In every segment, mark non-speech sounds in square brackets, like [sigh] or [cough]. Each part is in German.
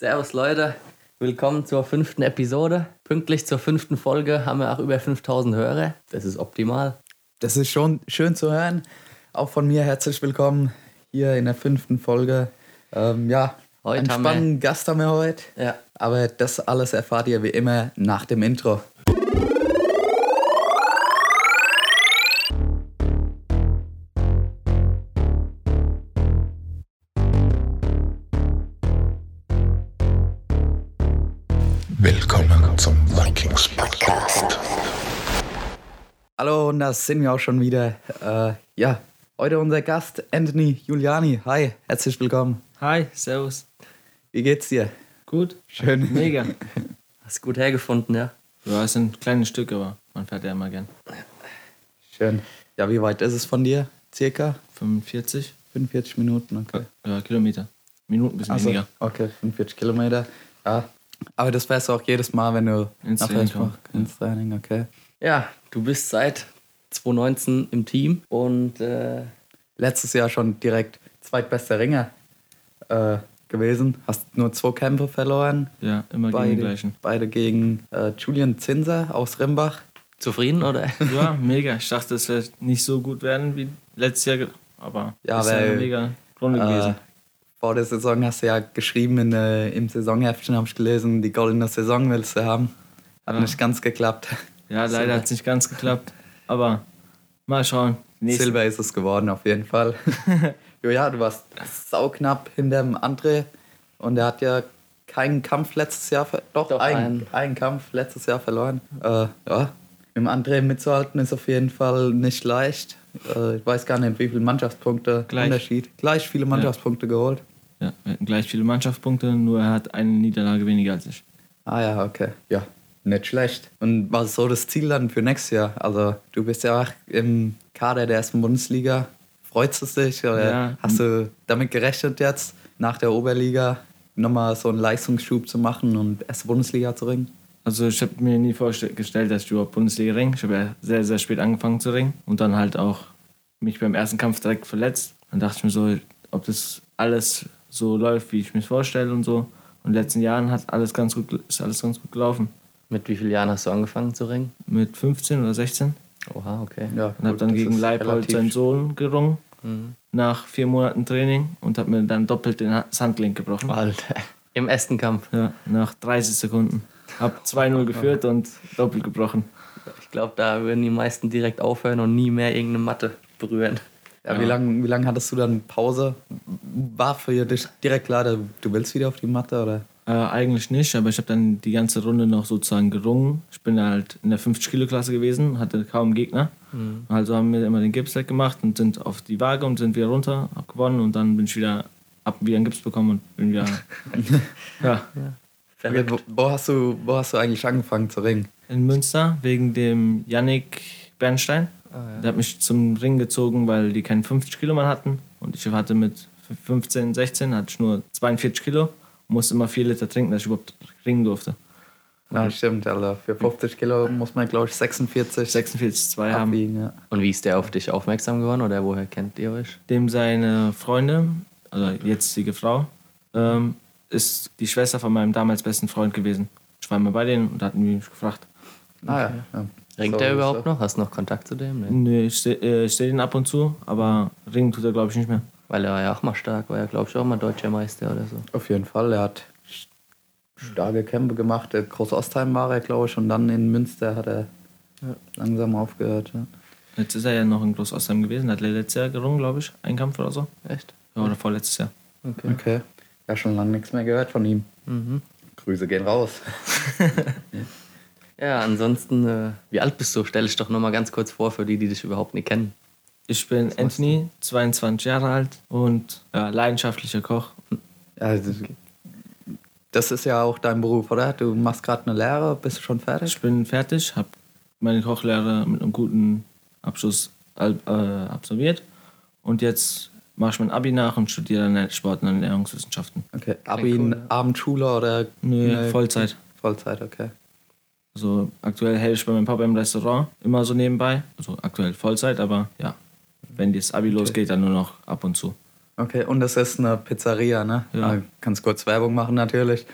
Servus Leute, willkommen zur fünften Episode. Pünktlich zur fünften Folge haben wir auch über 5000 Hörer. Das ist optimal. Das ist schon schön zu hören. Auch von mir herzlich willkommen hier in der fünften Folge. Ähm, ja, Heute einen haben wir- spannenden Gast haben wir heute. Ja. Aber das alles erfahrt ihr wie immer nach dem Intro. Hallo, und da sind wir auch schon wieder. Äh, ja, heute unser Gast Anthony Giuliani. Hi, herzlich willkommen. Hi, servus. Wie geht's dir? Gut? Schön. Mega. [laughs] Hast gut hergefunden, ja? Ja, es sind kleine Stücke, aber man fährt ja immer gern. Schön. Ja, wie weit ist es von dir? Circa 45 45 Minuten, okay. ja, Kilometer. Minuten ein bisschen Also, weniger. okay, 45 Kilometer. Ja. Aber das fährst du auch jedes Mal, wenn du Ins Training kommst, ins Training, okay. Ja, du bist seit 2019 im Team und äh, Letztes Jahr schon direkt zweitbester Ringer äh, gewesen. Hast nur zwei Kämpfe verloren. Ja, immer gegen die gleichen. beide gegen äh, Julian Zinser aus Rimbach. zufrieden, oder? [laughs] Ja, mega. Ich dachte, es wird nicht so gut werden wie letztes Jahr, aber Ja, ist ja weil, eine mega Runde Äh, gewesen. vor der Saison hast du ja geschrieben in, äh, im Saisonheftchen, habe ich gelesen, die goldene Saison willst du haben. Hat Ja. nicht ganz geklappt. Ja, leider hat es nicht ganz geklappt, aber mal schauen. Nächste- Silber ist es geworden, auf jeden Fall. [laughs] jo, ja, du warst sauknapp hinter dem André und er hat ja keinen Kampf letztes Jahr, doch, Doch, einen, einen. einen Kampf letztes Jahr verloren. Äh, ja, mit dem André mitzuhalten ist auf jeden Fall nicht leicht. Äh, ich weiß gar nicht, wie viele Mannschaftspunkte Gleich. Unterschied. Gleich viele Mannschaftspunkte geholt. Ja, wir hatten gleich viele Mannschaftspunkte, nur er hat eine Niederlage weniger als ich. Ah ja, okay. Ja, nicht schlecht. Und was ist so das Ziel dann für nächstes Jahr? Also du bist ja auch im Kader der ersten Bundesliga. Freust es dich oder Ja. hast du damit gerechnet jetzt nach der Oberliga nochmal so einen Leistungsschub zu machen und erste Bundesliga zu ringen? Also ich habe mir nie vorgestellt, dass ich überhaupt Bundesliga ringe. Ich habe ja sehr, sehr spät angefangen zu ringen und dann halt auch mich beim ersten Kampf direkt verletzt. Dann dachte ich mir so, ob das alles so läuft, wie ich mir vorstelle und so. Und in den letzten Jahren hat alles ganz gut, ist alles ganz gut gelaufen. Mit wie vielen Jahren hast du angefangen zu ringen? Mit 15 oder 16 Oha, okay. Ja, und habe dann gegen Leipold seinen Sohn gerungen. Nach vier Monaten Training und habe mir dann doppelt den Handgelenk gebrochen. Alter. Im ersten Kampf. Ja, nach 30 Sekunden. Hab 2-0 geführt und doppelt gebrochen. Ich glaube, da würden die meisten direkt aufhören und nie mehr irgendeine Matte berühren. Ja, Wie lange wie lang hattest du dann Pause? War für dich direkt klar, du du willst wieder auf die Matte? Oder? Äh, eigentlich nicht, aber ich habe dann die ganze Runde noch sozusagen gerungen. Ich bin halt in der 50-Kilo-Klasse gewesen, hatte kaum Gegner. Also haben wir immer den Gips weggemacht und sind auf die Waage und sind wieder runter, hab gewonnen und dann bin ich wieder, hab wieder einen Gips bekommen und bin wieder. [laughs] ja, Okay, wo, wo, hast du, wo hast du eigentlich angefangen zu ringen? in Münster wegen dem Yannick Bernstein. Der hat mich zum Ring gezogen, weil die keinen 50 Kilo Mann hatten. Und ich hatte mit 15, 16 hatte ich nur 42 Kilo. Musste immer 4 Liter trinken, dass ich überhaupt ringen durfte. Ja, stimmt, Alter. Für 50 Kilo muss man, glaube ich, 46 46,2 haben. abwiegen. Ja. Und wie ist der auf dich aufmerksam geworden oder woher kennt ihr euch? Dem seine Freundin, also jetzige Frau, ähm, ist die Schwester von meinem damals besten Freund gewesen. Ich war immer bei denen und hatten mich gefragt. Ah ja. ja. Ringt So, der überhaupt so. noch? Hast du noch Kontakt zu dem? Nee. Nee, ich sehe äh, seh den ab und zu, aber ringen tut er, glaube ich, nicht mehr. Weil er war ja auch mal stark, war ja, glaube ich, auch mal deutscher Meister oder so. Auf jeden Fall. Er hat starke Kämpfe gemacht. Groß-Ostheim war er, glaube ich, und dann in Münster hat er langsam aufgehört. Ja. Jetzt ist er ja noch in Groß-Ostheim gewesen, hat letztes Jahr gerungen, glaube ich, ein Kampf oder so. Echt? Ja, oder vorletztes Jahr. Okay. Okay. Ja, schon lange nichts mehr gehört von ihm. Mhm. Grüße gehen raus. [laughs] Ja, ansonsten, äh, wie alt bist du? Stell dich doch nochmal ganz kurz vor für die, die dich überhaupt nicht kennen. Ich bin Anthony, 22 Jahre alt und ja, leidenschaftlicher Koch. Ja, das- das ist ja auch dein Beruf, oder? Du machst gerade eine Lehre, bist du schon fertig? Ich bin fertig, habe meine Kochlehre mit einem guten Abschluss äh, absolviert und jetzt mache ich mein Abi nach und studiere dann Sport- und Ernährungswissenschaften. Okay. Abi in cool. Abendschule oder? Nee, eine- Vollzeit. Vollzeit, okay. Also aktuell helfe ich bei meinem Papa im Restaurant, immer so nebenbei. Also aktuell Vollzeit, aber ja, wenn das Abi losgeht, dann nur noch ab und zu. Okay, und das ist eine Pizzeria, ne? Ja. Ah, Kannst kurz Werbung machen natürlich.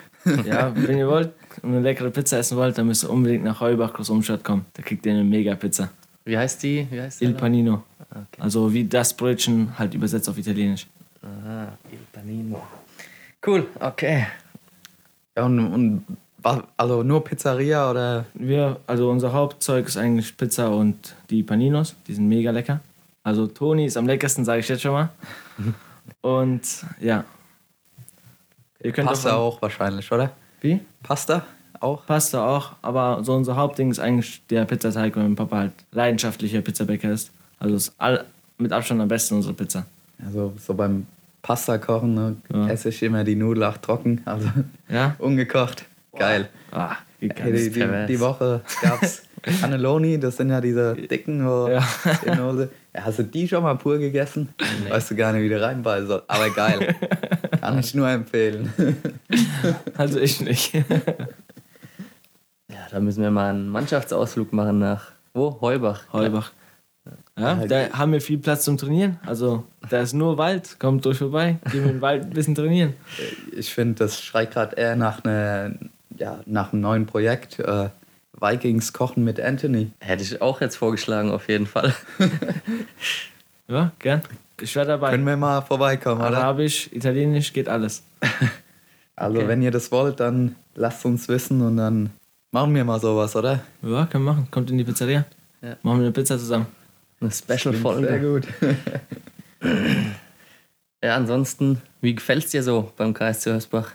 Ja, wenn ihr wollt und eine leckere Pizza essen wollt, dann müsst ihr unbedingt nach Heubach Groß Umstadt kommen. Da kriegt ihr eine mega Pizza. Wie heißt die? Wie heißt Il der? Panino. Okay. Also wie das Brötchen halt übersetzt auf Italienisch. Aha, Il Panino. Cool, okay. Ja, und, und also nur Pizzeria oder Wir, also unser Hauptzeug ist eigentlich Pizza und die Paninos. Die sind mega lecker. Also Toni ist am leckersten, sage ich jetzt schon mal. [laughs] Und ja. Ihr könnt Pasta auch. auch wahrscheinlich, oder? Wie? Pasta auch? Pasta auch, aber so unser Hauptding ist eigentlich der Pizzateig, weil mein Papa halt leidenschaftlicher Pizzabäcker ist. Also ist all, mit Abstand am besten unsere Pizza. Also so beim Pasta kochen ne, Ja. esse ich immer die Nudeln auch trocken, also Ja? ungekocht. Geil. Wie geil Hey, die, ist die, die Woche gab's [laughs] Cannelloni, das sind ja diese dicken wo Ja. in Hose. Ja, hast du die schon mal pur gegessen? Weißt du gar nicht, wie du reinbeißen sollst. Aber geil. [laughs] Kann ich nur empfehlen. [laughs] Also ich nicht. Ja, da müssen wir mal einen Mannschaftsausflug machen nach wo? Heubach. Heubach. Ja, da haben wir viel Platz zum Trainieren. Also da ist nur Wald. Kommt durch vorbei. Gehen wir den Wald ein bisschen trainieren. Ich finde, das schreit gerade eher nach, einer, ja, nach einem neuen Projekt. Äh, Vikings kochen mit Anthony. Hätte ich auch jetzt vorgeschlagen, auf jeden Fall. [laughs] Ja, gern. Ich wäre dabei. Können wir mal vorbeikommen, oder? Arabisch, Italienisch, geht alles. [laughs] Also, Okay. wenn ihr das wollt, dann lasst uns wissen und dann machen wir mal sowas, oder? Ja, können wir machen. Kommt in die Pizzeria. Ja. Machen wir eine Pizza zusammen. Eine Sehr Special-Folge. gut. [laughs] Ja, ansonsten, wie gefällt es dir so beim KSC Hösbach?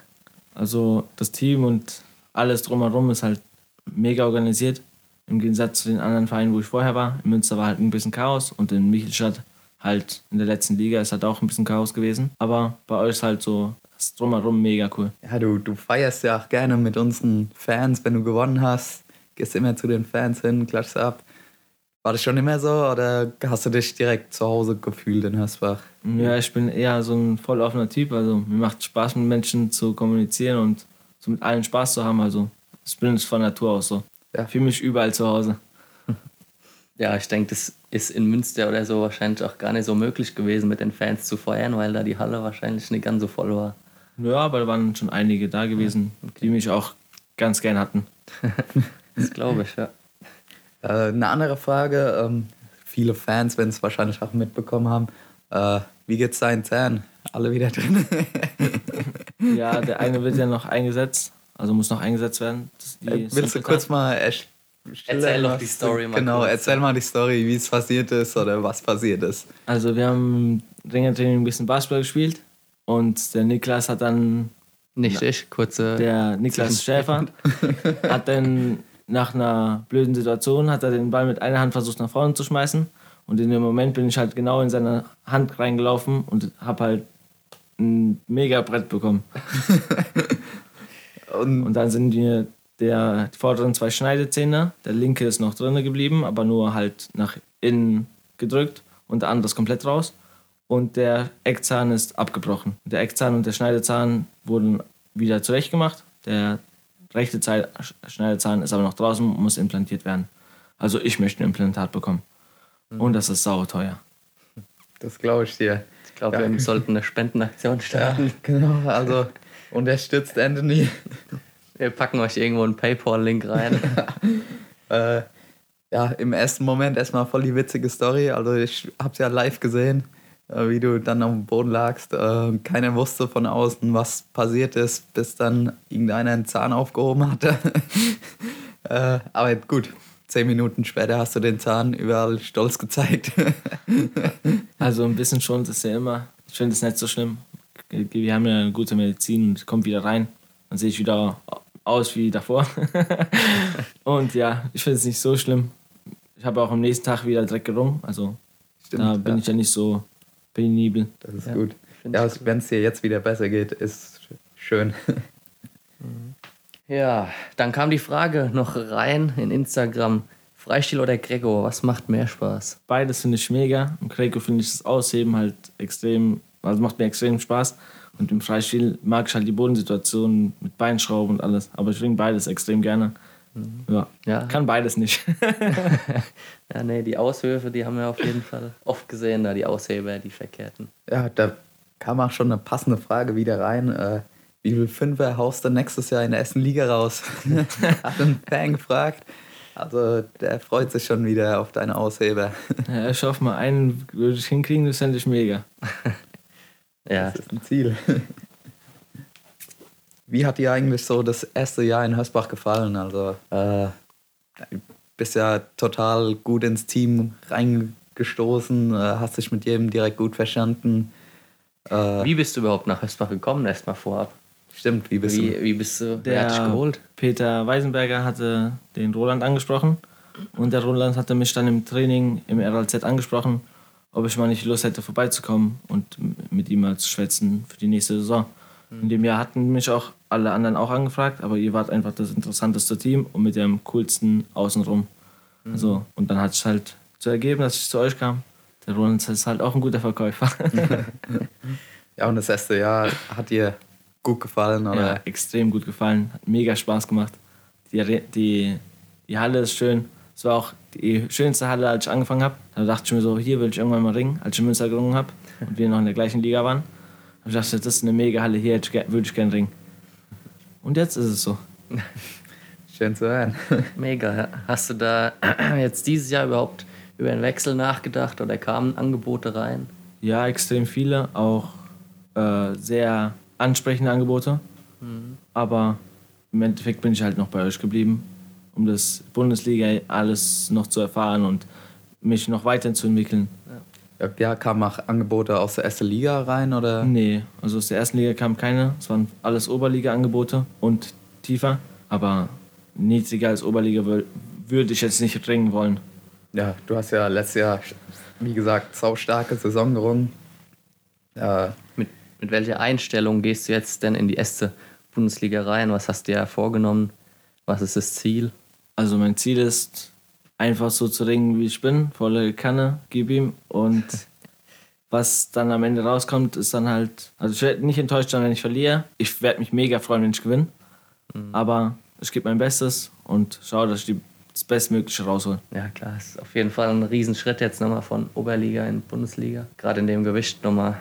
Also das Team und alles drumherum ist halt mega organisiert. Im Gegensatz zu den anderen Vereinen, wo ich vorher war. In Münster war halt ein bisschen Chaos und in Michelstadt halt in der letzten Liga ist halt auch ein bisschen Chaos gewesen. Aber bei euch ist halt so das drumherum mega cool. Ja, du, du feierst ja auch gerne mit unseren Fans, wenn du gewonnen hast. Gehst immer zu den Fans hin, klatschst ab. War das schon immer so oder hast du dich direkt zu Hause gefühlt in Hösbach? Ja, ich bin eher so ein voll offener Typ. Also mir macht Spaß mit Menschen zu kommunizieren und so mit allen Spaß zu haben. Also ich bin von Natur aus so. Ja. Fühle mich überall zu Hause. [laughs] Ja, ich denke, das ist in Münster oder so wahrscheinlich auch gar nicht so möglich gewesen, mit den Fans zu feiern, weil da die Halle wahrscheinlich nicht ganz so voll war. Ja, aber da waren schon einige da gewesen, die mich auch ganz gern hatten. [laughs] Das glaube ich, ja. Äh, eine andere Frage, ähm, viele Fans werden es wahrscheinlich auch mitbekommen haben. Äh, wie geht's deinen Zähnen? Alle wieder drin? [laughs] Ja, der eine wird ja noch eingesetzt, also muss noch eingesetzt werden. Äh, Willst du kurz mal Erzähl doch die Story mal Genau, kurz. erzähl mal die Story, wie es passiert ist oder was passiert ist. Also wir haben Ringertraining ein bisschen Basketball gespielt und der Niklas hat dann, Nicht ich, kurze. der Niklas Schäfer, [laughs] hat dann nach einer blöden Situation, hat er den Ball mit einer Hand versucht nach vorne zu schmeißen und in dem Moment bin ich halt genau in seine Hand reingelaufen und habe halt ein mega Brett bekommen. [laughs] Und, Und dann sind mir der die vorderen zwei Schneidezähne, der linke ist noch drin geblieben, aber nur halt nach innen gedrückt und der andere ist komplett raus. Und der Eckzahn ist abgebrochen. Der Eckzahn und der Schneidezahn wurden wieder zurechtgemacht. Der rechte Zahn, Schneidezahn ist aber noch draußen und muss implantiert werden. Also ich möchte ein Implantat bekommen. Und das ist sauteuer. das glaube ich dir. ich glaube, Ja. wir sollten eine Spendenaktion Ja, starten. genau, also unterstützt Anthony. Wir packen euch irgendwo einen Paypal-Link rein. [laughs] Äh, ja, im ersten Moment erstmal voll die witzige Story. Also ich hab's ja live gesehen, äh, wie du dann auf dem Boden lagst. Äh, keiner wusste von außen, was passiert ist, bis dann irgendeiner einen Zahn aufgehoben hatte. [laughs] äh, aber gut, zehn Minuten später hast du den Zahn überall stolz gezeigt. [laughs] Also ein bisschen schon ist ja immer. Ich finde es nicht so schlimm. Wir haben ja eine gute Medizin und kommt wieder rein. Dann sehe ich wieder aus wie davor. [laughs] und ja, ich finde es nicht so schlimm. Ich habe auch am nächsten Tag wieder direkt gerungen. Also da bin ja, ich ja nicht so penibel. Das ist Ja, gut. Ja, wenn es dir jetzt wieder besser geht, ist schön. Ja, dann kam die Frage noch rein in Instagram. Freistil oder Gregor, was macht mehr Spaß? Beides finde ich mega. Im Kreko finde ich das Ausheben halt extrem, also macht mir extrem Spaß. Und im Freistil mag ich halt die Bodensituation mit Beinschrauben und alles. Aber ich bringe beides extrem gerne. Ja. Ja. Kann beides nicht. [laughs] [laughs] Ja, nee, die Aushöfe, die haben wir auf jeden Fall oft gesehen, da die Ausheber, die verkehrten. Ja, da kam auch schon eine passende Frage wieder rein. Äh, wie viel Fünfer haust du nächstes Jahr in der ersten Liga raus? [laughs] Hat ein Fan gefragt. Also der freut sich schon wieder auf deine Ausheber. Ja, ich hoffe mal, einen würde ich hinkriegen, das fände ich mega. Ja, Das ist ein Ziel. Wie hat dir eigentlich so das erste Jahr in Hösbach gefallen? Also, äh, du bist ja total gut ins Team reingestoßen, äh, hast dich mit jedem direkt gut verstanden. Äh, wie bist du überhaupt nach Hösbach gekommen, erstmal vorab? stimmt, wie bist Wie, du? wie bist du, wer hat dich Der geholt? Peter Weisenberger hatte den Roland angesprochen und der Roland hatte mich dann im Training im RLZ angesprochen, ob ich mal nicht Lust hätte vorbeizukommen und mit ihm mal zu schwätzen für die nächste Saison. In dem Jahr hatten mich auch alle anderen auch angefragt, aber ihr wart einfach das interessanteste Team und mit dem coolsten außenrum. Also, und dann hat es halt so ergeben, dass ich zu euch kam. Der Roland ist halt auch ein guter Verkäufer. [laughs] Ja, und das erste Jahr hat dir gut gefallen, Ja, oder? extrem gut gefallen. Hat mega Spaß gemacht. Die, die, die Halle ist schön. Es war auch die schönste Halle, als ich angefangen habe. Da dachte ich mir so, hier will ich irgendwann mal ringen, als ich in Münster gerungen habe und wir noch in der gleichen Liga waren. Da ich dachte, das ist eine mega Halle, hier ich würde ich gerne ringen. Und jetzt ist es so. [laughs] Schön zu hören. [laughs] Mega. Hast du da [clears throat] jetzt dieses Jahr überhaupt über einen Wechsel nachgedacht oder kamen Angebote rein? Ja, extrem viele, auch äh, sehr ansprechende Angebote. Aber im Endeffekt bin ich halt noch bei euch geblieben, um das Bundesliga alles noch zu erfahren und mich noch weiterzuentwickeln. Ja, kamen auch Angebote aus der ersten Liga rein, oder? Nee, also aus der ersten Liga kam keine. Es waren alles Oberliga-Angebote und tiefer. Aber niedriger als Oberliga wür- würde ich jetzt nicht ringen wollen. Ja, du hast ja letztes Jahr, wie gesagt, saustarke Saison gerungen. Ja, Mit, mit welcher Einstellung gehst du jetzt denn in die erste Bundesliga rein? Was hast du dir vorgenommen? Was ist das Ziel? Also mein Ziel ist, einfach so zu ringen, wie ich bin. Volle Kanne, gib ihm. Und [laughs] was dann am Ende rauskommt, ist dann halt... Also ich werde nicht enttäuscht sein, wenn ich verliere. Ich werde mich mega freuen, wenn ich gewinne. Aber ich gebe mein Bestes und schaue, dass ich die, das Bestmögliche raushole. Ja, klar, ist auf jeden Fall ein Riesenschritt jetzt nochmal von Oberliga in Bundesliga. Gerade in dem Gewicht nochmal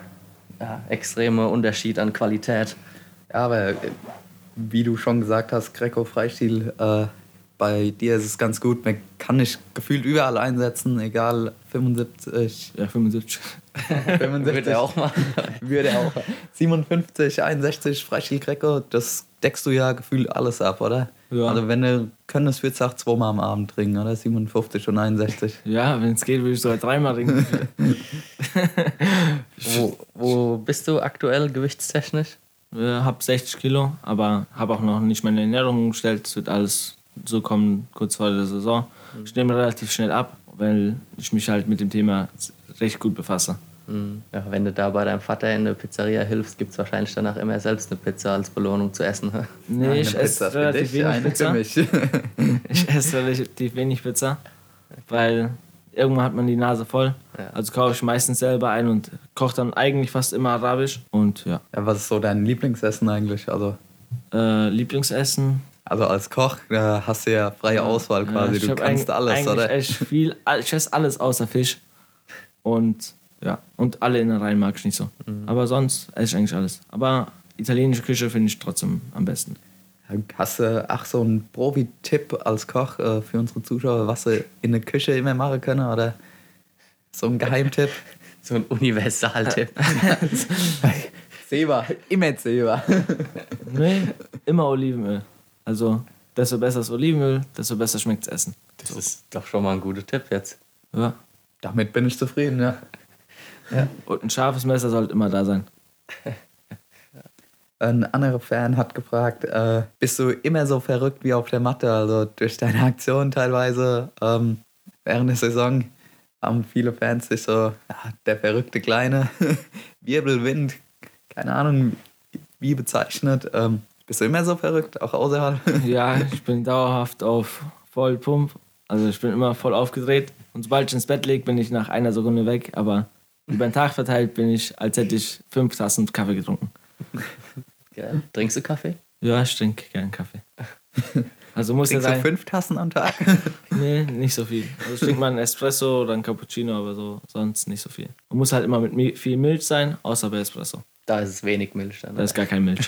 ja, extremer Unterschied an Qualität. Ja, aber äh, wie du schon gesagt hast, Greco-Freistil, äh, bei dir ist es ganz gut. Man kann dich gefühlt überall einsetzen, egal 75, [laughs] Ja, 75. 75 Würde er auch machen. würde auch 57, 61 Freistil Greco, das deckst du ja gefühlt alles ab, oder? Ja. Also wenn du könntest, würdest du auch zweimal am Abend trinken, oder? 57 und 61. Ja, wenn es geht, würde ich sogar dreimal ringen. [laughs] Wo, wo bist du aktuell gewichtstechnisch? Ich habe 60 Kilo, aber habe auch noch nicht meine Ernährung umgestellt. Es wird alles so kommen, kurz vor der Saison. Ich nehme relativ schnell ab, weil ich mich halt mit dem Thema recht gut befasse. Hm, Ja, wenn du da bei deinem Vater in der Pizzeria hilfst, gibt es wahrscheinlich danach immer selbst eine Pizza als Belohnung zu essen. Nee, Eine ich esse für relativ dich, wenig eine Pizza. für mich. [laughs] Ich esse relativ wenig Pizza, weil irgendwann hat man die Nase voll. Ja. Also kaufe ich meistens selber ein und koche dann eigentlich fast immer arabisch. Und ja, Ja, was ist so dein Lieblingsessen eigentlich? Also, äh, Lieblingsessen. Also als Koch äh, hast du ja freie Auswahl quasi. ich du kannst alles, eigentlich oder? echt viel, ich esse alles außer Fisch. Und ja, und alle Innereien mag ich nicht so. Mhm. Aber sonst esse ich eigentlich alles. Aber italienische Küche finde ich trotzdem am besten. Hast du ach so einen Profi-Tipp als Koch äh, für unsere Zuschauer, was sie in der Küche immer machen können? Oder so ein Geheimtipp? [laughs] So ein Universaltipp. [laughs] [laughs] Zewa, immer Zewa. Nee, immer Olivenöl. Also, desto besser das Olivenöl, desto besser schmeckt das Essen. Das ist doch schon mal ein guter Tipp jetzt. Ja. Damit bin ich zufrieden, ja. [laughs] Und ein scharfes Messer sollte immer da sein. [laughs] Ein anderer Fan hat gefragt, äh, bist du immer so verrückt wie auf der Matte? Also durch deine Aktion teilweise ähm, während der Saison haben viele Fans sich so, ja, der verrückte Kleine, [laughs] Wirbelwind, keine Ahnung, wie bezeichnet. Ähm, bist du immer so verrückt, auch außerhalb? [laughs] Ja, ich bin dauerhaft auf Vollpump. Also ich bin immer voll aufgedreht. Und sobald ich ins Bett lege, bin ich nach einer Sekunde weg. Aber über den Tag verteilt bin ich, als hätte ich fünf Tassen Kaffee getrunken. [laughs] Geil. Trinkst du Kaffee? Ja, ich trinke gern Kaffee. [laughs] Also muss ja Trinkst du sein. fünf Tassen am Tag? Nee, nicht so viel. Also ich trinke mal einen Espresso oder einen Cappuccino, aber so sonst nicht so viel. Man muss halt immer mit mi- viel Milch sein, außer bei Espresso. Da ist es wenig Milch dann. Da ist gar kein Milch.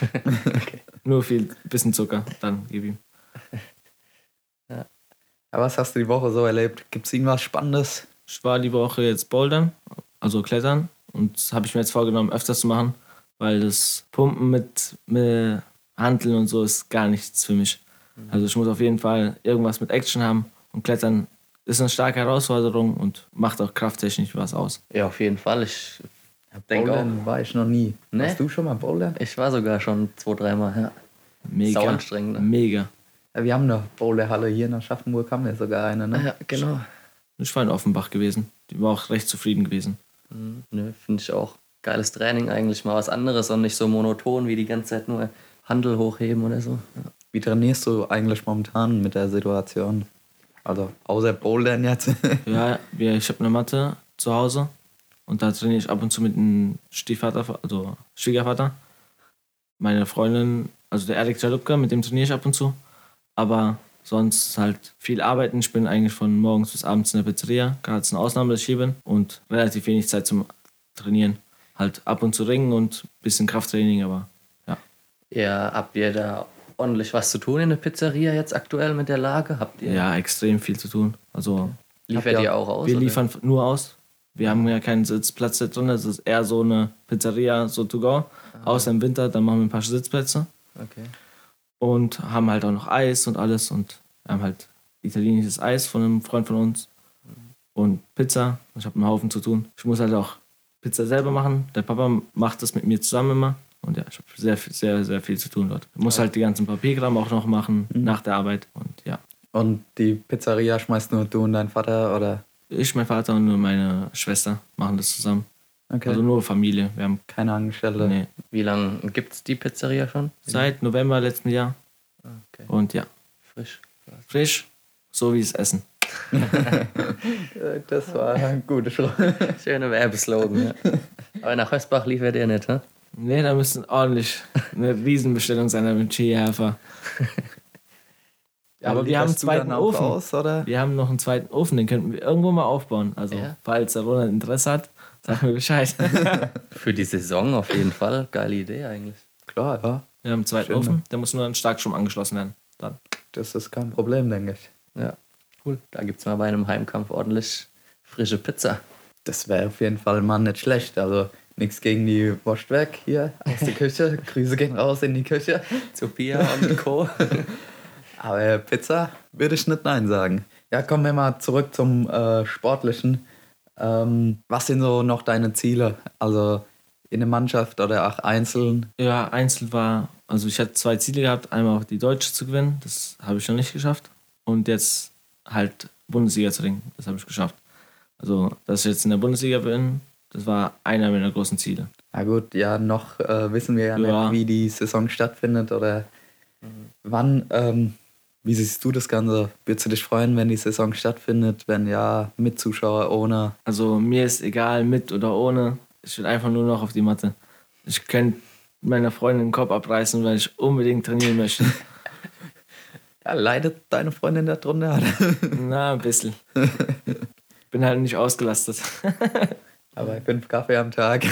[laughs] Nur viel, bisschen Zucker, dann gib ihm. [laughs] Aber was hast du die Woche so erlebt? Gibt es irgendwas Spannendes? Ich war die Woche jetzt bouldern, also klettern. Und das habe ich mir jetzt vorgenommen, öfters zu machen, weil das Pumpen mit, mit Hanteln und so ist gar nichts für mich. Also ich muss auf jeden Fall irgendwas mit Action haben und klettern ist eine starke Herausforderung und macht auch krafttechnisch was aus. Ja, auf jeden Fall. Ich denke auch. War ich noch nie. Nee? Hast du schon mal Bouldern? Ich war sogar schon zwei, dreimal. Ja. Mega. Sau anstrengend, ne? Mega. Ja, wir haben eine Boulderhalle hier in Aschaffenburg, haben wir sogar eine, ne? ja, genau. Ich war in Offenbach gewesen. Die war auch recht zufrieden gewesen. Nö, finde ich auch. Geiles Training eigentlich, mal was anderes und nicht so monoton wie die ganze Zeit nur Handel hochheben oder so. Ja. Wie trainierst du eigentlich momentan mit der Situation? Also außer Bouldern jetzt. Ja, ich habe eine Matte zu Hause und da trainiere ich ab und zu mit einem Stiefvater, also Schwiegervater. Meine Freundin, also der Erik Jalupka, mit dem trainiere ich ab und zu. Aber sonst halt viel arbeiten. Ich bin eigentlich von morgens bis abends in der Pizzeria. Gerade ist eine Ausnahme, dass ich hier bin. Und relativ wenig Zeit zum Trainieren. Halt ab und zu ringen und ein bisschen Krafttraining, aber ja. ja, habt ihr da ordentlich was zu tun in der Pizzeria jetzt aktuell mit der Lage? Habt ihr, Ja, extrem viel zu tun. Also liefert ihr auch aus? Wir oder? liefern nur aus. Wir haben ja keinen Sitzplatz da drin. Es ist eher so eine Pizzeria, so to go. Außer im Winter, dann machen wir ein paar Sitzplätze. Okay. Und haben halt auch noch Eis und alles. Und wir haben halt italienisches Eis von einem Freund von uns. Und Pizza. Ich habe einen Haufen zu tun. Ich muss halt auch Pizza selber machen. Der Papa macht das mit mir zusammen immer. Und ja, ich habe sehr, sehr, sehr viel zu tun dort. Ich muss halt die ganzen Papierkram auch noch machen nach der Arbeit. Und ja, Und die Pizzeria schmeißt nur du und dein Vater oder? Ich, mein Vater und nur meine Schwester machen das zusammen. Okay. Also nur Familie. Wir haben Keine Angestellte. nee, Wie lange gibt es die Pizzeria schon? seit November letzten Jahr. Okay. Und ja, Frisch. frisch, so wie es Essen. [laughs] Das war ein guter Schluss. [laughs] Schöner Werbeslogan. Ja. Aber nach Hösbach liefert ihr nicht, hä? Nee, da müsste ordentlich eine Riesenbestellung sein mit [laughs] Skihafer. Aber wir haben einen zweiten Ofen. Aus, oder? Wir haben noch einen zweiten Ofen, den könnten wir irgendwo mal aufbauen. Also, Ja. falls der Ronald Interesse hat, sag mir Bescheid. [laughs] Für die Saison auf jeden Fall. Geile Idee eigentlich. Klar, ja. Wir haben einen zweiten Schön, Ofen, der muss nur an Starkstrom angeschlossen werden. Dann. Das ist kein Problem, denke ich. Ja, cool. Da gibt es mal bei einem Heimkampf ordentlich frische Pizza. Das wäre auf jeden Fall mal nicht schlecht. Also nichts gegen die Wurstwerk hier aus der Küche. [laughs] Grüße gehen raus in die Küche. Zu Pia und Co. [laughs] Aber Pizza würde ich nicht Nein sagen. Ja, kommen wir mal zurück zum äh, Sportlichen. Ähm, was sind so noch deine Ziele? Also in der Mannschaft oder auch einzeln? Ja, Einzel war, also ich hatte zwei Ziele gehabt. Einmal auch die Deutsche zu gewinnen, das habe ich noch nicht geschafft. Und jetzt halt Bundesliga zu ringen, das habe ich geschafft. Also, dass ich jetzt in der Bundesliga bin, das war einer meiner großen Ziele. Na gut, ja, noch äh, wissen wir ja, Ja. nicht, wie die Saison stattfindet oder wann. Ähm, wie siehst du das Ganze? Würdest du dich freuen, wenn die Saison stattfindet? Wenn ja, mit Zuschauer, ohne? Also mir ist egal, mit oder ohne. Ich will einfach nur noch auf die Matte. Ich könnte meiner Freundin den Kopf abreißen, weil ich unbedingt trainieren möchte. [laughs] Ja, leidet deine Freundin darunter? [laughs] Na, ein bisschen. Bin halt nicht ausgelastet. [laughs] Aber fünf Kaffee am Tag.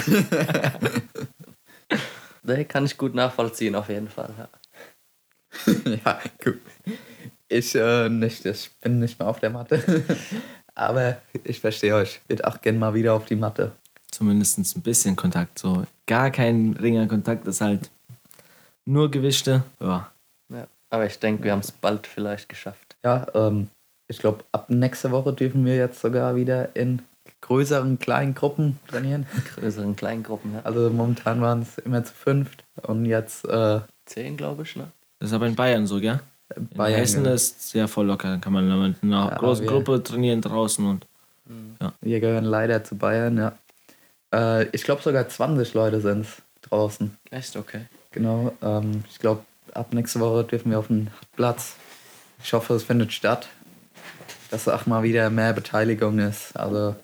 Nee, kann ich gut nachvollziehen, auf jeden Fall. Ja. ja, gut. Ich äh, nicht, ich bin nicht mehr auf der Matte. [laughs] Aber ich verstehe euch. Ich würde auch gerne mal wieder auf die Matte. Zumindest ein bisschen Kontakt. So gar kein Ringerkontakt ist halt nur Gewichte. Ja. Ja. Aber ich denke, wir haben es bald vielleicht geschafft. Ja, ähm, ich glaube, ab nächste Woche dürfen wir jetzt sogar wieder in größeren kleinen Gruppen trainieren. [laughs] Größeren Kleingruppen, ja. Also momentan waren es immer zu fünft und jetzt äh, Zehn, glaube ich, ne? Das ist aber in Bayern so, gell? In Bayern. Hessen ist sehr voll locker. Kann man mit einer Ja, großen Gruppe trainieren draußen und Wir gehören leider zu Bayern, ja. Äh, ich glaube sogar 20 Leute sind es draußen. Echt? Okay. Genau. Ähm, ich glaube, ab nächste Woche dürfen wir auf den Platz. Ich hoffe, es findet statt. Dass auch mal wieder mehr Beteiligung ist. Also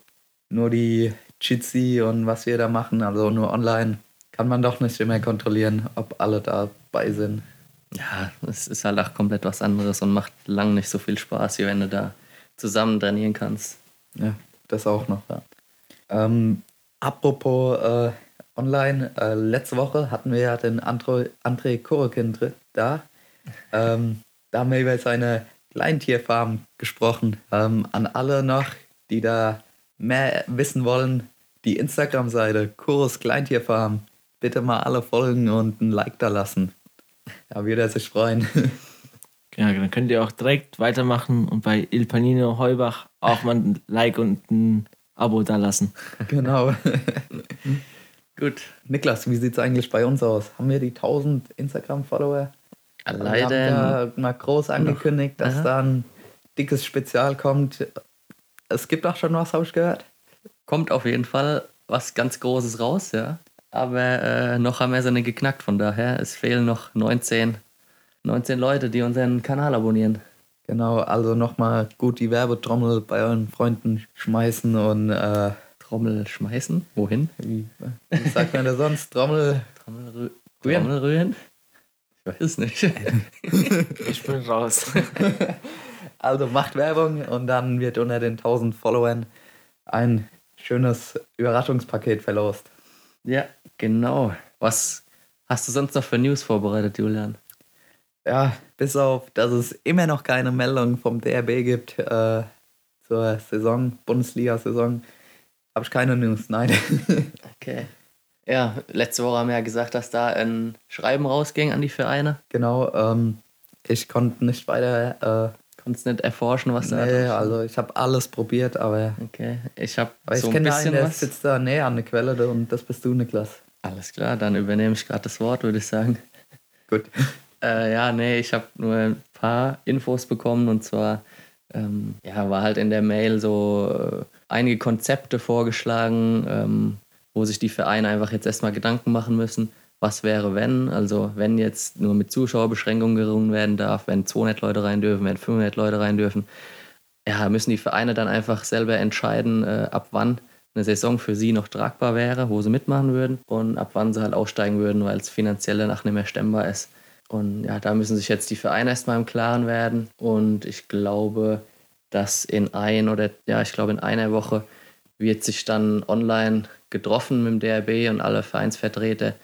nur die Jitsi und was wir da machen, also nur online, kann man doch nicht immer kontrollieren, ob alle dabei sind. Ja, es ist halt auch komplett was anderes und macht lang nicht so viel Spaß, wie wenn du da zusammen trainieren kannst. Ja, das auch noch, ja. Ähm, apropos äh, online, äh, letzte Woche hatten wir ja den Andro, André Korokin drin- da. Ähm, da haben wir über seine Kleintierfarm gesprochen. Ähm, an alle noch, die da mehr wissen wollen, die Instagram-Seite Chorus Kleintierfarm. Bitte mal alle folgen und ein Like da lassen. [laughs] Da würde er sich freuen. [laughs] Ja, dann könnt ihr auch direkt weitermachen und bei Il Panino Heubach auch mal ein Like und ein Abo da lassen. [laughs] genau. Gut. Niklas, wie sieht es eigentlich bei uns aus? Haben wir die 1000 Instagram-Follower? Wir haben Leider. ja mal groß angekündigt, dass Aha. da ein dickes Spezial kommt. Es gibt auch schon was, habe ich gehört. Kommt auf jeden Fall was ganz Großes raus, ja. Aber äh, noch haben wir sie nicht geknackt, von daher, es fehlen noch 19, 19 Leute, die unseren Kanal abonnieren. Genau, also nochmal gut die Werbetrommel bei euren Freunden schmeißen und äh, Trommel schmeißen. Wohin? wie, wie sagt man das sonst? Trommel. Trommel rü Rühren. Trommel rühren? Ich weiß es nicht. [laughs] Ich bin raus. [laughs] Also macht Werbung und dann wird unter den 1000 Followern ein schönes Überraschungspaket verlost. Ja, genau. Was hast du sonst noch für News vorbereitet, Julian? Ja, bis auf, dass es immer noch keine Meldung vom DRB gibt äh, zur Saison, Bundesliga-Saison, habe ich keine News, nein. [laughs] Okay. Ja, letzte Woche haben wir ja gesagt, dass da ein Schreiben rausging an die Vereine. genau, ähm, ich konnte nicht weiter. Konntest nicht erforschen, was da nee, also ich habe alles probiert, aber, Okay, ich habe aber ich so ein kenne einen, bisschen der was. sitzt da näher an der Quelle und das bist du, Niklas. Alles klar, dann übernehme ich gerade das Wort, würde ich sagen. [laughs] Gut. Äh, ja, nee, ich habe nur ein paar Infos bekommen und zwar ähm, ja, war halt in der Mail so äh, einige Konzepte vorgeschlagen, ähm, wo sich die Vereine einfach jetzt erstmal Gedanken machen müssen, was wäre, wenn, also wenn jetzt nur mit Zuschauerbeschränkungen gerungen werden darf, wenn 200 Leute rein dürfen, wenn 500 Leute rein dürfen, ja, müssen die Vereine dann einfach selber entscheiden, äh, ab wann eine Saison für sie noch tragbar wäre, wo sie mitmachen würden und ab wann sie halt aussteigen würden, weil es finanziell danach nicht mehr stemmbar ist. Und ja, da müssen sich jetzt die Vereine erstmal im Klaren werden. Und ich glaube, dass in ein oder ja, ich glaube in einer Woche wird sich dann online getroffen mit dem DRB und alle Vereinsvertreter.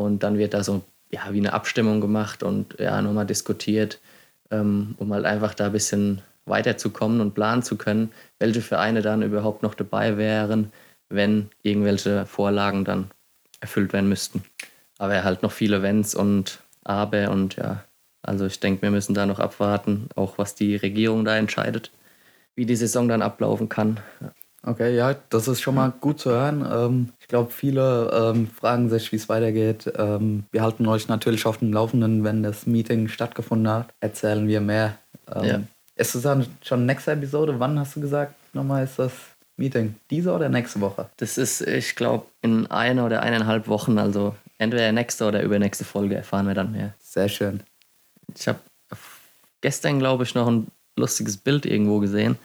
Und dann wird da so ja, wie eine Abstimmung gemacht und ja, nochmal diskutiert, ähm, um halt einfach da ein bisschen weiterzukommen und planen zu können, welche Vereine dann überhaupt noch dabei wären, wenn irgendwelche Vorlagen dann erfüllt werden müssten. Aber halt noch viele Wenns und Aber und ja, also ich denke, wir müssen da noch abwarten, auch was die Regierung da entscheidet, wie die Saison dann ablaufen kann. Okay, ja, das ist schon mal gut zu hören. Ähm, ich glaube, viele ähm, fragen sich, wie es weitergeht. Ähm, wir halten euch natürlich auf dem Laufenden, wenn das Meeting stattgefunden hat. Erzählen wir mehr. Ähm, Ja. Ist es dann schon nächste Episode? Wann hast du gesagt, nochmal ist das Meeting? Diese oder nächste Woche? Das ist, ich glaube, in einer oder eineinhalb Wochen, also entweder nächste oder übernächste Folge erfahren wir dann mehr. Sehr schön. Ich habe gestern, glaube ich, noch ein lustiges Bild irgendwo gesehen.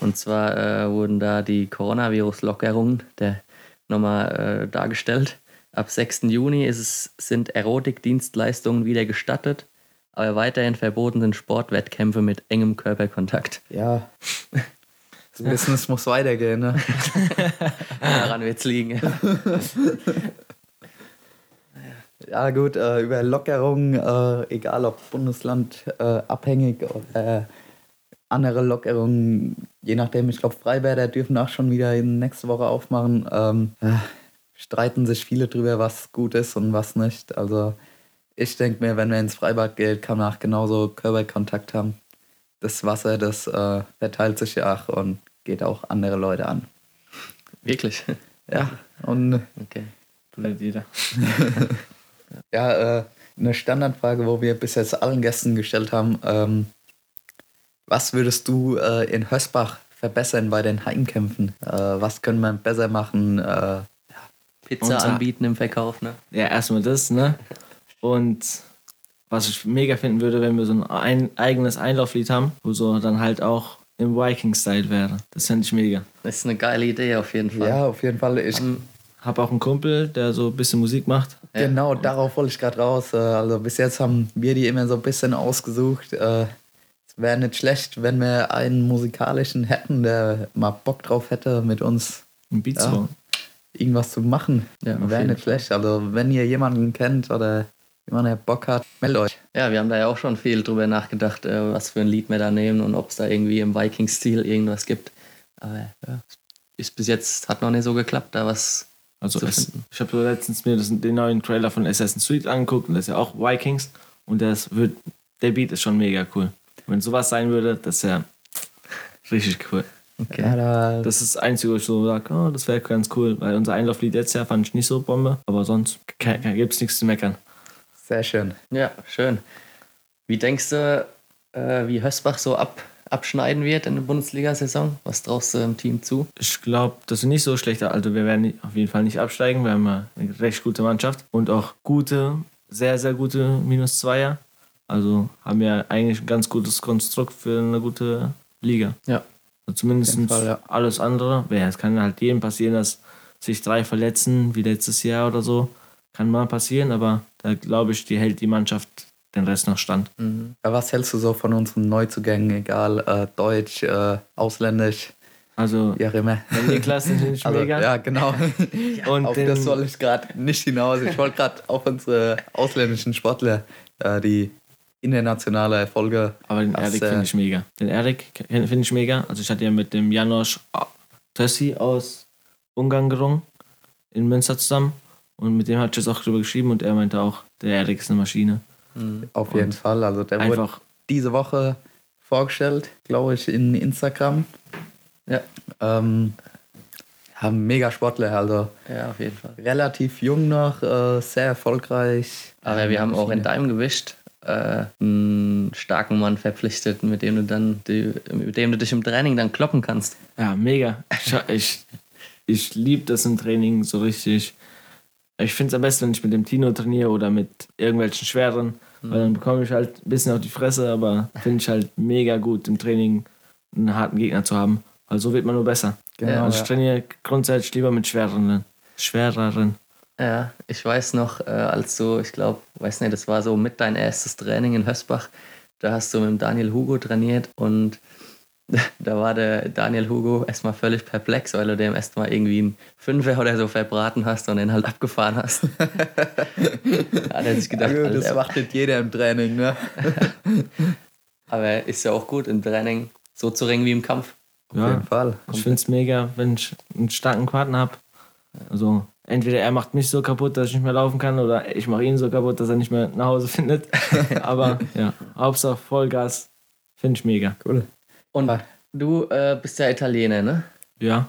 Und zwar äh, wurden da die Coronavirus-Lockerungen der nochmal äh, dargestellt. Ab 6. Juni ist es, sind Erotikdienstleistungen wieder gestattet, aber weiterhin verboten sind Sportwettkämpfe mit engem Körperkontakt. Ja. [laughs] Das Business muss weitergehen, ne? [laughs] Daran wird es liegen. Ja. [laughs] Ja, gut, äh, über Lockerungen, äh, egal ob Bundesland äh, abhängig oder äh, andere Lockerungen, je nachdem, ich glaube, Freibäder dürfen auch schon wieder in nächste Woche aufmachen. Ähm, äh, streiten sich viele drüber, was gut ist und was nicht. Also, ich denke mir, wenn man ins Freibad geht, kann man auch genauso Körperkontakt haben. Das Wasser, das äh, verteilt sich ja auch und geht auch andere Leute an. Wirklich? Ja, und Okay. Nicht jeder. [laughs] Ja, äh, eine Standardfrage, wo wir bis jetzt allen Gästen gestellt haben. Ähm, was würdest du äh, in Hösbach verbessern bei den Heimkämpfen? Äh, was können wir besser machen? Äh, Pizza Unser- anbieten im Verkauf, ne? Ja, erstmal das, ne? Und was ich mega finden würde, wenn wir so ein, ein eigenes Einlauflied haben, wo so dann halt auch im Viking-Style wäre. Das fände ich mega. Das ist eine geile Idee auf jeden Fall. ja, auf jeden Fall. Ich, Haben, habe auch einen Kumpel, der so ein bisschen Musik macht. Genau, darauf wollte ich gerade raus. Äh, Also bis jetzt haben wir die immer so ein bisschen ausgesucht. Wäre nicht schlecht, wenn wir einen musikalischen hätten, der mal Bock drauf hätte, mit uns Ein Beat Ja. Irgendwas zu machen. Ja, wäre nicht schlecht. Also wenn ihr jemanden kennt oder jemand, der Bock hat, meldet euch. Ja, wir haben da ja auch schon viel drüber nachgedacht, äh, was für ein Lied wir da nehmen und ob es da irgendwie im Viking-Stil irgendwas gibt. Aber ja, ist bis jetzt hat noch nicht so geklappt, da was Also zu es, ich habe so letztens mir das, den neuen Trailer von Assassin's Creed angeguckt und das ist ja auch Vikings und das wird, der Beat ist schon mega cool. Wenn sowas sein würde, das ja richtig cool. Okay. Ja, da, Das ist das Einzige, wo ich so sage, oh, das wäre ganz cool, weil unser Einlauflied letztes Jahr fand ich nicht so Bombe, aber sonst gibt es nichts zu meckern. sehr schön. Ja, schön. Wie denkst du, äh, wie Hösbach so ab, abschneiden wird in der Bundesliga-Saison? Was traust du im Team zu? Ich glaube, das ist nicht so schlecht. Also wir werden auf jeden Fall nicht absteigen. Wir haben eine recht gute Mannschaft und auch gute, sehr, sehr gute Minus-Zweier. Also haben wir eigentlich ein ganz gutes Konstrukt für eine gute Liga. Ja. Also zumindest Fall, ja. alles andere. Ja, es kann halt jedem passieren, dass sich drei verletzen, wie letztes Jahr oder so. Kann mal passieren, aber da glaube ich, die hält die Mannschaft den Rest noch stand. Ja, Was hältst du so von unseren Neuzugängen, egal äh, Deutsch, äh, Ausländisch, Also, auch immer? Niklas [laughs] ich Also, mega. ja, genau. [laughs] und auf das soll ich gerade nicht hinaus. Ich wollte gerade auf unsere ausländischen Sportler, äh, die internationale Erfolge. Aber den Erik äh, finde ich mega. Den Erik finde ich mega. Also ich hatte ja mit dem Janosch Tössi aus Ungarn gerungen, in Münster zusammen. Und mit dem hatte ich jetzt auch drüber geschrieben und er meinte auch, der Erik ist eine Maschine. Auf jeden Fall. Also der wurde Einfach, diese Woche vorgestellt, glaube ich, in Instagram. Ja, Ähm, haben mega Sportler, also ja auf jeden Fall. relativ jung noch, äh, sehr erfolgreich. Aber wir haben auch in deinem Gewicht äh, einen starken Mann verpflichtet, mit dem du dann die, mit dem du dich im Training dann kloppen kannst. ja, mega. Ich, ich, ich liebe das im Training so richtig. Ich finde es am besten, wenn ich mit dem Tino trainiere oder mit irgendwelchen Schweren, weil dann bekomme ich halt ein bisschen auf die Fresse, aber finde ich halt mega gut im Training einen harten Gegner zu haben. Weil so wird man nur besser. Genau, also ich ja. trainiere grundsätzlich lieber mit schwereren. Schwereren. Ja, ich weiß noch, äh, als du, ich glaube, weiß nicht, das war so mit dein erstes Training in Hösbach, da hast du mit dem Daniel Hugo trainiert und [laughs] da war der Daniel Hugo erstmal völlig perplex, weil du dem erstmal irgendwie einen Fünfer oder so verbraten hast und den halt abgefahren hast. da [laughs] hat er sich gedacht, Ja, das nicht jeder im Training, ne? [laughs] aber ist ja auch gut im Training so zu ringen wie im Kampf. Auf Ja, jeden Fall. ich finde es mega, wenn ich einen starken Quaden habe. Also entweder er macht mich so kaputt, dass ich nicht mehr laufen kann, oder ich mache ihn so kaputt, dass er nicht mehr nach Hause [laughs] findet. Aber ja, Hauptsache Vollgas finde ich mega. Cool. Und du äh, bist ja Italiener, ne? Ja,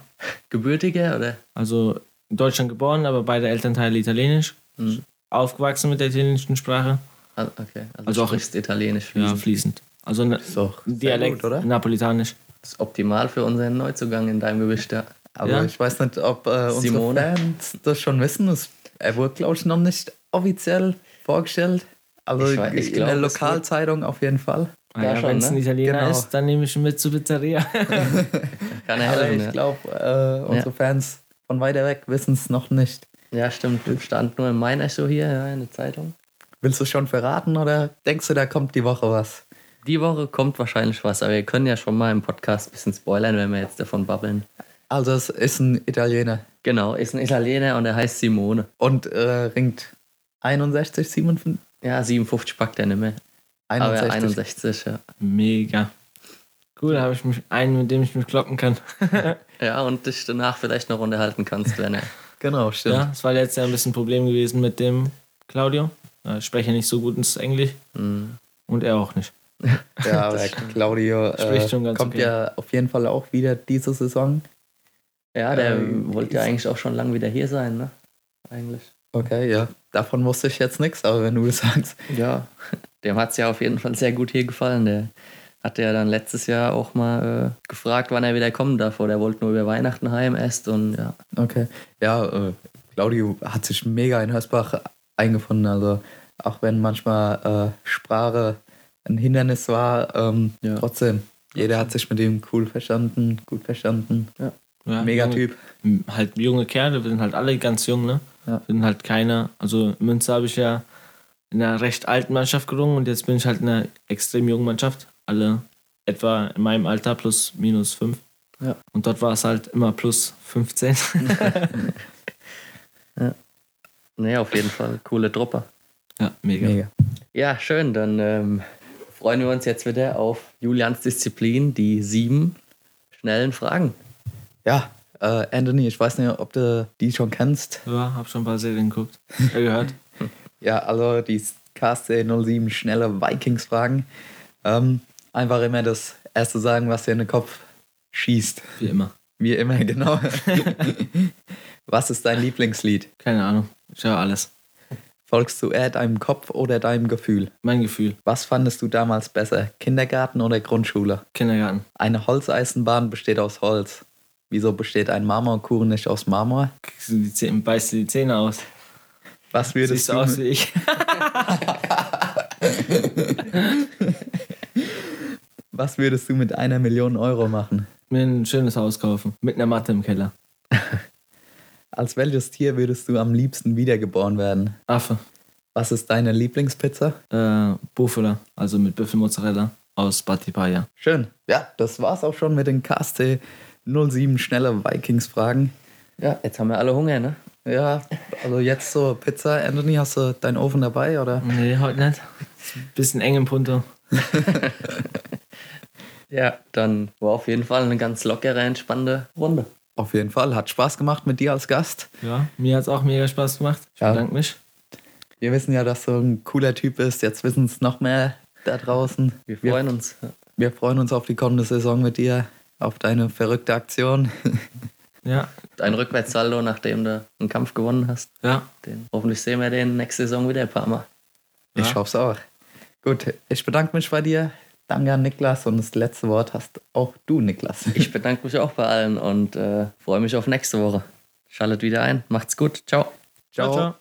Gebürtiger oder? also in Deutschland geboren, aber beide Elternteile italienisch. Mhm. Aufgewachsen mit der italienischen Sprache. Ah, okay, also, Also du auch- sprichst Italienisch Ja, fließend. fließend. Also sehr Dialekt, gut, oder? napolitanisch. Das ist optimal für unseren Neuzugang in deinem Gewicht, ja. Aber Ja. ich weiß nicht, ob äh, unsere Simone? Fans das schon wissen. Es, er wurde, glaube ich, noch nicht offiziell vorgestellt. Also Ich weiß- ich in glaub, der es Lokalzeitung auf jeden Fall. Ah, Ja, ja, schon, Wenn es ein ne? Italiener Genau. ist, dann nehme ich ihn mit zur Pizzeria. [laughs] Kann er Aber helfen, ich ja. glaube, äh, unsere Fans von weiter weg wissen es noch nicht. Ja, stimmt. Stand nur in meiner Show hier ja, in der Zeitung. Willst du schon verraten oder denkst du, da kommt die Woche was? Die Woche kommt wahrscheinlich was, aber wir können ja schon mal im Podcast ein bisschen spoilern, wenn wir jetzt davon babbeln. Also es ist ein Italiener Genau, ist ein Italiener und er heißt Simone. und äh, ringt 61, 57, Ja, 57 packt er nicht mehr. Aber 61. 61, ja. Mega. Cool, da habe ich mich einen, mit dem ich mich kloppen kann. [laughs] Ja, und dich danach vielleicht noch unterhalten kannst, wenn er. Genau, stimmt. Ja, es war letztes Jahr ein bisschen ein Problem gewesen mit dem Claudio. Äh, Ich spreche nicht so gut ins Englisch Mhm. und er auch nicht. Ja, [laughs] aber Claudio äh, Spricht schon ganz kommt okay. ja auf jeden Fall auch wieder diese Saison. Ja, der Ähm, wollte ja eigentlich auch schon lange wieder hier sein, ne? Eigentlich. Okay, ja. Davon wusste ich jetzt nichts, aber wenn du es sagst. Ja, dem hat es ja auf jeden Fall sehr gut hier gefallen. Der hatte ja dann letztes Jahr auch mal äh, gefragt, wann er wieder kommen darf. Oder der wollte nur über Weihnachten heim erst und ja. Okay. Ja, äh, Claudio hat sich mega in Hösbach eingefunden. Also auch wenn manchmal äh, Sprache ein Hindernis war, ähm, Ja. trotzdem. Jeder hat sich mit ihm cool verstanden, gut verstanden. Ja. Ja, Mega junge- Typ. m- Halt junge Kerle, wir sind halt alle ganz jung, ne? Ja. Wir sind halt keine. Also in Münster habe ich ja in einer recht alten Mannschaft gerungen und jetzt bin ich halt in einer extrem jungen Mannschaft. Alle etwa in meinem Alter plus minus fünf. Ja. Und dort war es halt immer plus 15. [laughs] Nee, auf jeden Fall. Coole Truppe. ja, mega. Mega. Ja, schön. Dann ähm, freuen wir uns jetzt wieder auf Julians Disziplin, die sieben schnellen Fragen. Ja, äh, Anthony, ich weiß nicht, ob du die schon kennst. Ja, hab schon ein paar Serien geguckt. Äh, gehört. [laughs] Ja, also die KSC 07 schnelle Vikings-Fragen. Ähm, einfach immer das erste sagen, was dir in den Kopf schießt. Wie immer. Wie immer, [laughs] genau. was ist dein Lieblingslied? Keine Ahnung. Ich höre alles. Folgst du eher deinem Kopf oder deinem Gefühl? Mein Gefühl. Was fandest du damals besser? Kindergarten oder Grundschule? Kindergarten. Eine Holzeisenbahn besteht aus Holz. Wieso besteht ein Marmorkuchen nicht aus Marmor? Zähne, beißt du die Zähne aus. Was würdest Siehst du du aus wie ich. [laughs] Was würdest du mit einer Million Euro machen? Mir ein schönes Haus kaufen. Mit einer Matte im Keller. [laughs] Als welches Tier würdest du am liebsten wiedergeboren werden? Affe. Was ist deine Lieblingspizza? Äh, Buffalo. Also mit Büffelmozzarella aus Batipaya. Schön. Ja, das war's auch schon mit den KST 07 schnelle Vikings-Fragen. Ja, jetzt haben wir alle Hunger, ne? Ja, also jetzt so Pizza. Anthony, hast du deinen Ofen dabei oder? Nee, heute nicht. Bisschen eng im Punto. [laughs] Ja, dann war auf jeden Fall eine ganz lockere, entspannte Runde. Auf jeden Fall. Hat Spaß gemacht mit dir als Gast. Ja, mir hat es auch mega Spaß gemacht. Ich Ja. bedanke mich. Wir wissen ja, dass du ein cooler Typ bist. Jetzt wissen es noch mehr da draußen. Wir freuen uns. Wir freuen uns auf die kommende Saison mit dir, auf deine verrückte Aktion. [laughs] Ja, Ein Rückwärtssaldo, nachdem du einen Kampf gewonnen hast. ja. Den, hoffentlich sehen wir den nächste Saison wieder ein paar Mal. Ich Ja. hoffe es auch. Gut, ich bedanke mich bei dir. Danke an Niklas und das letzte Wort hast auch du, Niklas. Ich bedanke mich auch bei allen und äh, freue mich auf nächste Woche. Schaltet wieder ein. Macht's gut. Ciao. ciao. ciao.